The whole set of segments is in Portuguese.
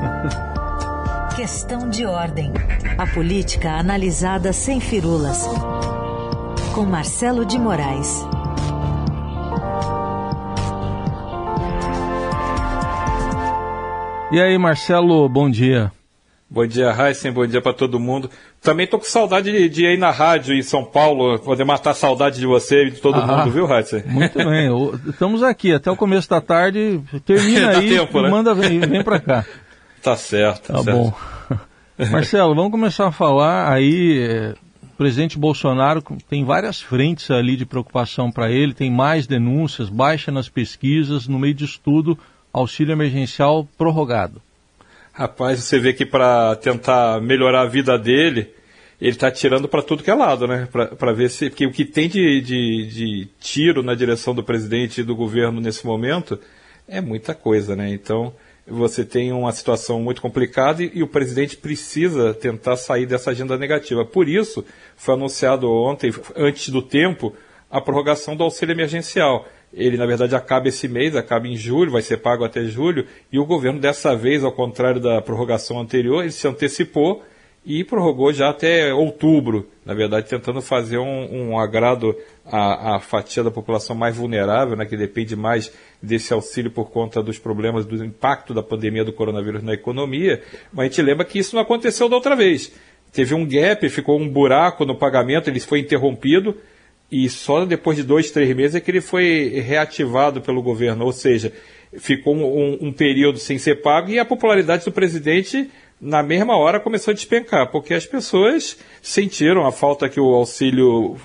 Questão de ordem. A política analisada sem firulas. Com Marcelo de Moraes. E aí, Marcelo, bom dia. Bom dia, Heisen, bom dia para todo mundo. Também tô com saudade de, de, ir na rádio em São Paulo, poder matar a saudade de você e de todo ah, mundo, viu, Heisen? Muito bem, estamos aqui até o começo da tarde, termina aí tempo, né? manda, vem, vem para cá. Tá certo. Tá certo. bom. Marcelo, vamos começar a falar aí, o presidente Bolsonaro tem várias frentes ali de preocupação para ele, tem mais denúncias, baixa nas pesquisas, no meio disso tudo, auxílio emergencial prorrogado. Rapaz, você vê que para tentar melhorar a vida dele, ele está tirando para tudo que é lado, né? Para ver se. Porque o que tem de, de, de, tiro na direção do presidente e do governo nesse momento é muita coisa, né? Então, você tem uma situação muito complicada e, e o presidente precisa tentar sair dessa agenda negativa. Por isso, foi anunciado ontem, antes do tempo, a prorrogação do auxílio emergencial ele na verdade acaba esse mês, acaba em julho, vai ser pago até julho, e o governo dessa vez, ao contrário da prorrogação anterior, ele se antecipou e prorrogou já até outubro, na verdade tentando fazer um, um agrado à, à, fatia da população mais vulnerável, né, que depende mais desse auxílio por conta dos problemas, do impacto da pandemia do coronavírus na economia, mas a gente lembra que isso não aconteceu da outra vez. Teve um gap, ficou um buraco no pagamento, ele foi interrompido, e só depois de dois, três meses é que ele foi reativado pelo governo, ou seja, ficou um, um, período sem ser pago e a popularidade do presidente na mesma hora começou a despencar, porque as pessoas sentiram a falta que o auxílio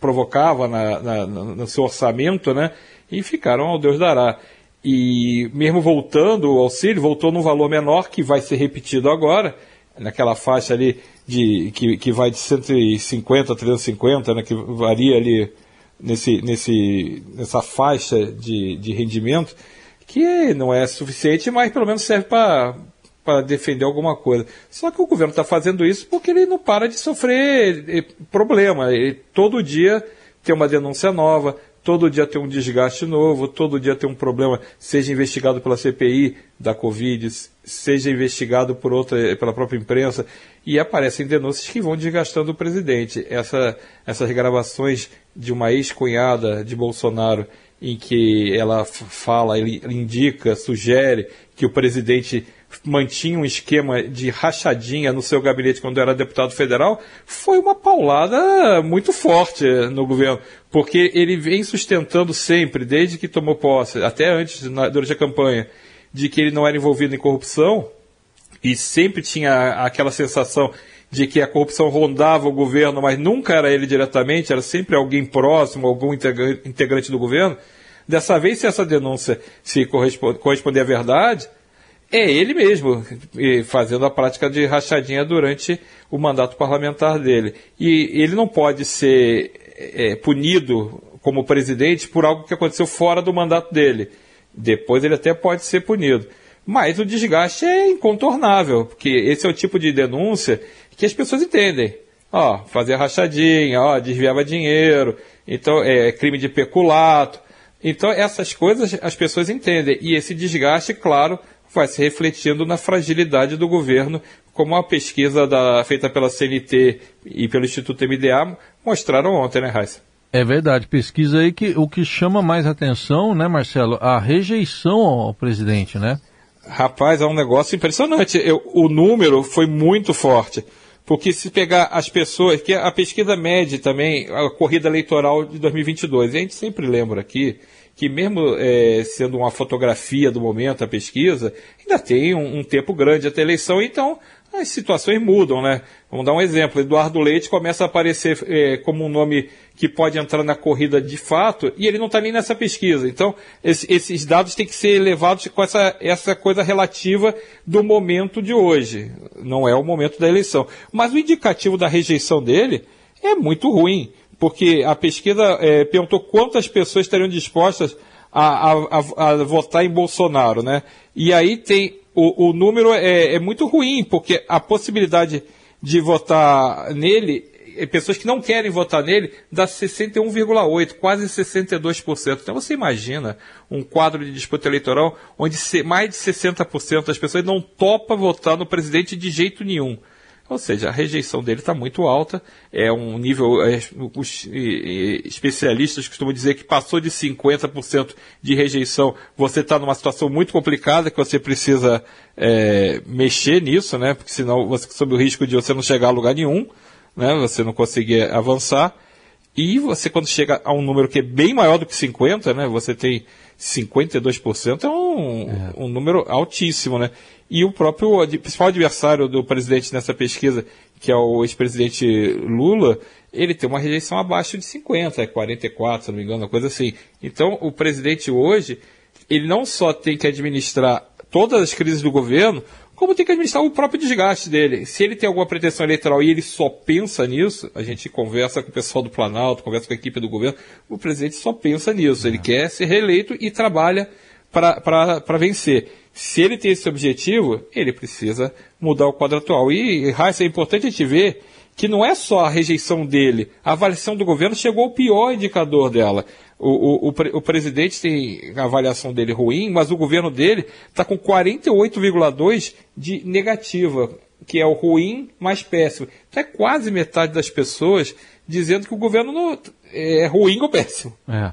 provocava na, na, no seu orçamento, né? E ficaram ao Deus dará. E mesmo voltando o auxílio, voltou num valor menor que vai ser repetido agora, naquela faixa ali de, que, que vai de 150 a 350, né, que varia ali nesse, nesse, nessa faixa de, de rendimento, que não é suficiente, mas pelo menos serve para para defender alguma coisa. Só que o governo está fazendo isso porque ele não para de sofrer problema. Ele, todo dia tem uma denúncia nova, todo dia tem um desgaste novo, todo dia tem um problema, seja investigado pela CPI da Covid, seja investigado por outra, pela própria imprensa, e aparecem denúncias que vão desgastando o presidente. Essa, essas gravações de uma ex-cunhada de Bolsonaro, em que ela fala, ele indica, sugere que o presidente mantinha um esquema de rachadinha no seu gabinete quando era deputado federal, foi uma paulada muito forte no governo, porque ele vem sustentando sempre, desde que tomou posse, até antes, durante a campanha, de que ele não era envolvido em corrupção, e sempre tinha aquela sensação de que a corrupção rondava o governo, mas nunca era ele diretamente, era sempre alguém próximo, algum integrante do governo. Dessa vez, se essa denúncia se corresponder à verdade, é ele mesmo fazendo a prática de rachadinha durante o mandato parlamentar dele. E ele não pode ser é, punido como presidente por algo que aconteceu fora do mandato dele. Depois ele até pode ser punido. Mas o desgaste é incontornável, porque esse é o tipo de denúncia que as pessoas entendem. Ó, fazer rachadinha, ó, desviava dinheiro, então é crime de peculato. Então essas coisas as pessoas entendem. E esse desgaste, claro, vai se refletindo na fragilidade do governo, como a pesquisa da, feita pela CNT e pelo Instituto MDA mostraram ontem, né, Raíssa? É verdade, pesquisa aí que o que chama mais atenção, né, Marcelo, a rejeição ao presidente, né? Rapaz, é um negócio impressionante. Eu, o número foi muito forte. Porque se pegar as pessoas, que a pesquisa mede também a corrida eleitoral de 2022, e a gente sempre lembra aqui que mesmo é, sendo uma fotografia do momento, a pesquisa, ainda tem um, um tempo grande até a eleição, então as situações mudam, né? Vamos dar um exemplo. Eduardo Leite começa a aparecer é, como um nome que pode entrar na corrida de fato e ele não está nem nessa pesquisa. Então, esse, esses dados têm que ser levados com essa, essa coisa relativa do momento de hoje. Não é o momento da eleição. Mas o indicativo da rejeição dele é muito ruim porque a pesquisa é, perguntou quantas pessoas estariam dispostas a, a, a, a, votar em Bolsonaro, né? E aí tem o, o número é, é, muito ruim, porque a possibilidade de votar nele pessoas que não querem votar nele dá 61,8%, quase 62%. Então você imagina um quadro de disputa eleitoral onde mais de 60% das pessoas não topa votar no presidente de jeito nenhum. Ou seja, a rejeição dele está muito alta, é um nível. É, os especialistas costumam dizer que passou de 50% de rejeição, você está numa situação muito complicada que você precisa é, mexer nisso, né? Porque senão você sob o risco de você não chegar a lugar nenhum, né? Você não conseguir avançar. E você, quando chega a um número que é bem maior do que 50%, né? Você tem 52%, é um, é. um número altíssimo, né? E o próprio principal adversário do presidente nessa pesquisa, que é o ex-presidente Lula, ele tem uma rejeição abaixo de 50, é 44, se não me engano, uma coisa assim. Então, o presidente hoje, ele não só tem que administrar todas as crises do governo, como tem que administrar o próprio desgaste dele. Se ele tem alguma pretensão eleitoral e ele só pensa nisso, a gente conversa com o pessoal do Planalto, conversa com a equipe do governo, o presidente só pensa nisso. Ele quer ser reeleito e trabalha para vencer. Se ele tem esse objetivo, ele precisa mudar o quadro atual. E, Raíssa, é importante a gente ver que não é só a rejeição dele, a avaliação do governo chegou ao pior indicador dela. O, o, o, o presidente tem a avaliação dele ruim, mas o governo dele está com 48,2% de negativa, que é o ruim mais péssimo. Então é quase metade das pessoas dizendo que o governo não, é ruim ou péssimo. É.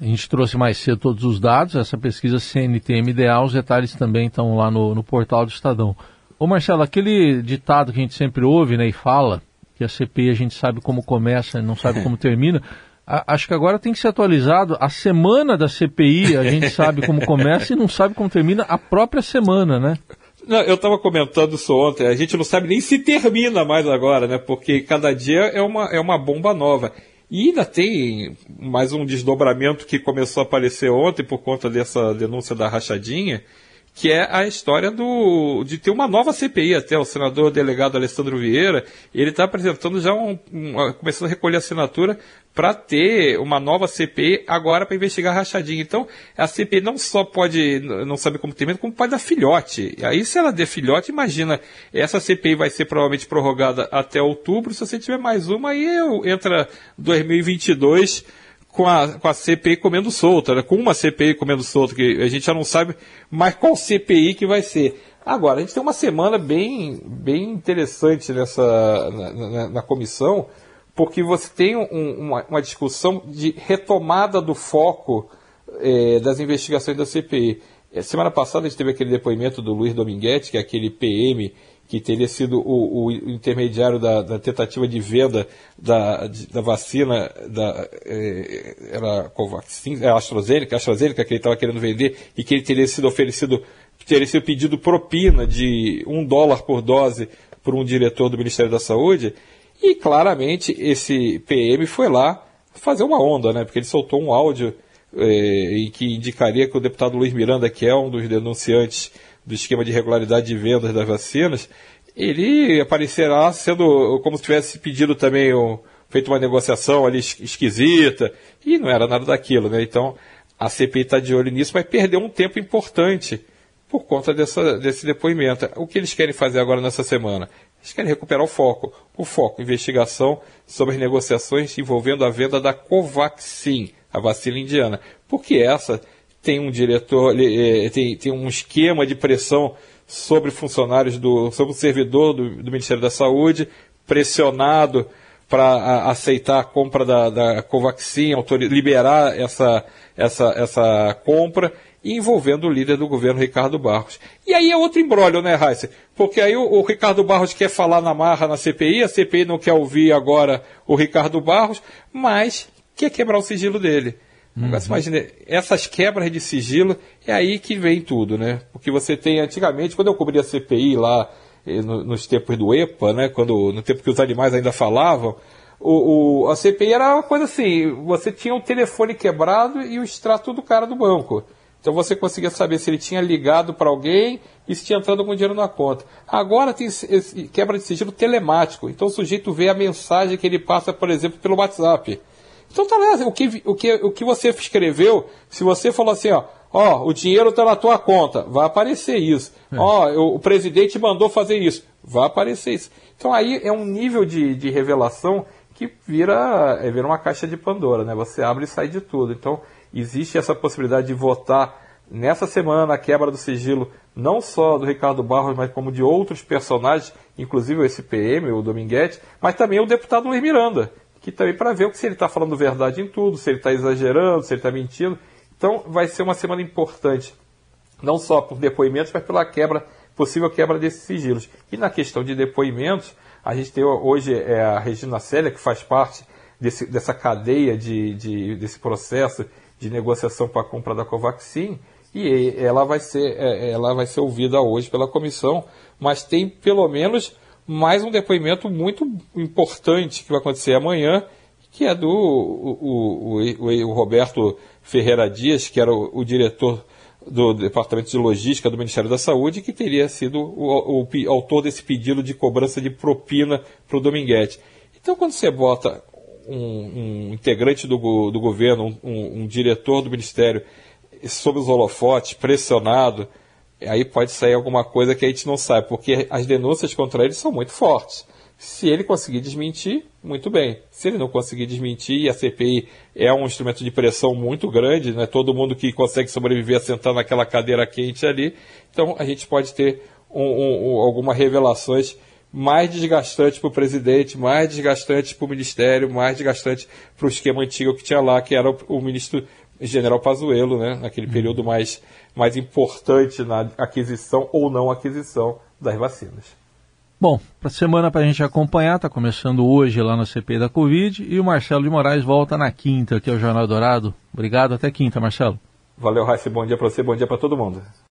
A gente trouxe mais cedo todos os dados, essa pesquisa CNTMDA, os detalhes também estão lá no, no portal do Estadão. Ô Marcelo, aquele ditado que a gente sempre ouve né, e fala, que a CPI a gente sabe como começa e não sabe como termina, a, acho que agora tem que ser atualizado. A semana da CPI a gente sabe como começa e não sabe como termina a própria semana, né? Não, eu estava comentando isso ontem, a gente não sabe nem se termina mais agora, né? Porque cada dia é uma, é uma bomba nova. E ainda tem mais um desdobramento que começou a aparecer ontem por conta dessa denúncia da rachadinha, que é a história do, de ter uma nova CPI até. O senador delegado Alessandro Vieira, ele está apresentando já um, um, começando a recolher assinatura para ter uma nova CPI agora para investigar a rachadinha. Então, a CPI não só pode não saber como termina, como pode dar filhote. E aí, se ela der filhote, imagina, essa CPI vai ser provavelmente prorrogada até outubro. Se você tiver mais uma, aí entra 2022 com a, com a CPI comendo solta, né? com uma CPI comendo solta, que a gente já não sabe mais qual CPI que vai ser. Agora, a gente tem uma semana bem, bem interessante nessa, na, na, na comissão, porque você tem um, uma, uma, discussão de retomada do foco é, das investigações da CPI. É, semana passada a gente teve aquele depoimento do Luiz Dominguete, que é aquele PM que teria sido o, o intermediário da, da, tentativa de venda da, de, da vacina da é, era Covaxin, é AstraZeneca, AstraZeneca que ele estava querendo vender e que ele teria sido oferecido, teria sido pedido propina de um dólar por dose por um diretor do Ministério da Saúde. E claramente esse PM foi lá fazer uma onda, né? Porque ele soltou um áudio é, em que indicaria que o deputado Luiz Miranda, que é um dos denunciantes do esquema de regularidade de vendas das vacinas, ele aparecerá sendo como se tivesse pedido também um, feito uma negociação ali esquisita, e não era nada daquilo, né? Então a CPI está de olho nisso, vai perder um tempo importante por conta dessa, desse depoimento. O que eles querem fazer agora nessa semana? Eles querem recuperar o foco. O foco, investigação sobre as negociações envolvendo a venda da Covaxin, a vacina indiana. Porque essa tem um diretor, é, tem, tem um esquema de pressão sobre funcionários do, sobre o servidor do, do Ministério da Saúde, pressionado para aceitar a compra da, da Covaxin, liberar essa, essa, essa compra, envolvendo o líder do governo, Ricardo Barros. E aí é outro embrólio, né, Raíssa? Porque aí o, o, Ricardo Barros quer falar na marra na CPI, a CPI não quer ouvir agora o Ricardo Barros, mas quer quebrar o sigilo dele. Uhum. Imagina, essas quebras de sigilo é aí que vem tudo, né? Porque você tem, antigamente, quando eu cobria a CPI lá, eh, no, nos tempos do EPA, né? Quando, no tempo que os animais ainda falavam, o, o, a CPI era uma coisa assim, você tinha o telefone quebrado e o extrato do cara do banco. Então você conseguia saber se ele tinha ligado para alguém e se tinha entrado algum dinheiro na conta. Agora tem quebra de sigilo telemático. Então o sujeito vê a mensagem que ele passa, por exemplo, pelo WhatsApp. Então tá o que, o que, o que você escreveu, se você falou assim, ó, ó, o dinheiro está na tua conta, vai aparecer isso. É. Ó, o, o presidente mandou fazer isso, Vai aparecer isso. Então aí é um nível de, de revelação que vira, é, vira uma caixa de Pandora, né? Você abre e sai de tudo. Então existe essa possibilidade de votar nessa semana a quebra do sigilo não só do Ricardo Barros, mas como de outros personagens, inclusive o SPM, o Dominguete, mas também o deputado Luiz Miranda, que também para ver se ele está falando verdade em tudo, se ele está exagerando, se ele está mentindo. Então vai ser uma semana importante, não só por depoimentos, mas pela quebra, possível quebra desses sigilos. E na questão de depoimentos, a gente tem hoje é, a Regina Célia, que faz parte desse, dessa cadeia de, de, desse processo de negociação para a compra da Covaxin, e ela vai ser, é, ela vai ser ouvida hoje pela comissão, mas tem pelo menos mais um depoimento muito importante que vai acontecer amanhã, que é do o, o, o, o Roberto Ferreira Dias, que era o, diretor do Departamento de Logística do Ministério da Saúde, que teria sido o, autor desse pedido de cobrança de propina para o Dominguete. Então, quando você bota um, um integrante do, do governo, um, um diretor do Ministério sob os holofotes, pressionado, aí pode sair alguma coisa que a gente não sabe, porque as denúncias contra ele são muito fortes. Se ele conseguir desmentir, muito bem. Se ele não conseguir desmentir, e a CPI é um instrumento de pressão muito grande, não é todo mundo que consegue sobreviver sentando naquela cadeira quente ali, então a gente pode ter um, um, algumas revelações mais desgastantes para o presidente, mais desgastantes para o ministério, mais desgastantes para o esquema antigo que tinha lá, que era o ministro General Pazuello, né, naquele uhum. período mais, mais importante na aquisição ou não aquisição das vacinas. Bom, para a semana para a gente acompanhar, está começando hoje lá no CP da Covid e o Marcelo de Moraes volta na quinta, aqui é o Jornal Dourado. Obrigado, até quinta, Marcelo. Valeu, Raíssa, bom dia para você, bom dia para todo mundo.